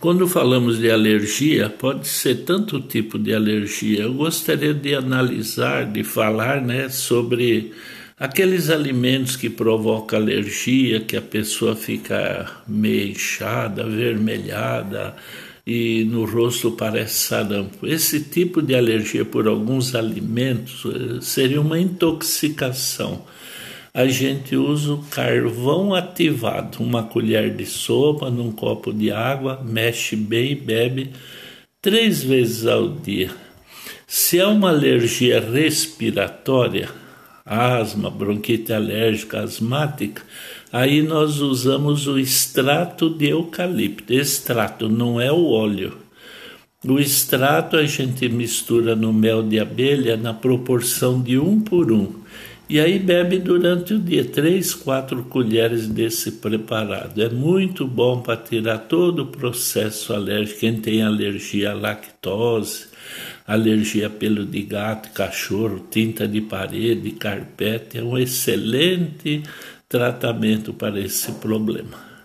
Quando falamos de alergia, pode ser tanto tipo de alergia. Eu gostaria de analisar, de falar né, sobre aqueles alimentos que provocam alergia, que a pessoa fica meio inchada, avermelhada e no rosto parece sarampo. Esse tipo de alergia por alguns alimentos eh, seria uma intoxicação a gente usa o carvão ativado, uma colher de sopa num copo de água, mexe bem e bebe três vezes ao dia. Se é uma alergia respiratória, asma, bronquite alérgica, asmática, aí nós usamos o extrato de eucalipto. Extrato não é o óleo. O extrato a gente mistura no mel de abelha na proporção de um por um. E aí bebe durante o dia três, quatro colheres desse preparado. É muito bom para tirar todo o processo alérgico. Quem tem alergia à lactose, alergia a pelo de gato, cachorro, tinta de parede, carpete, é um excelente tratamento para esse problema.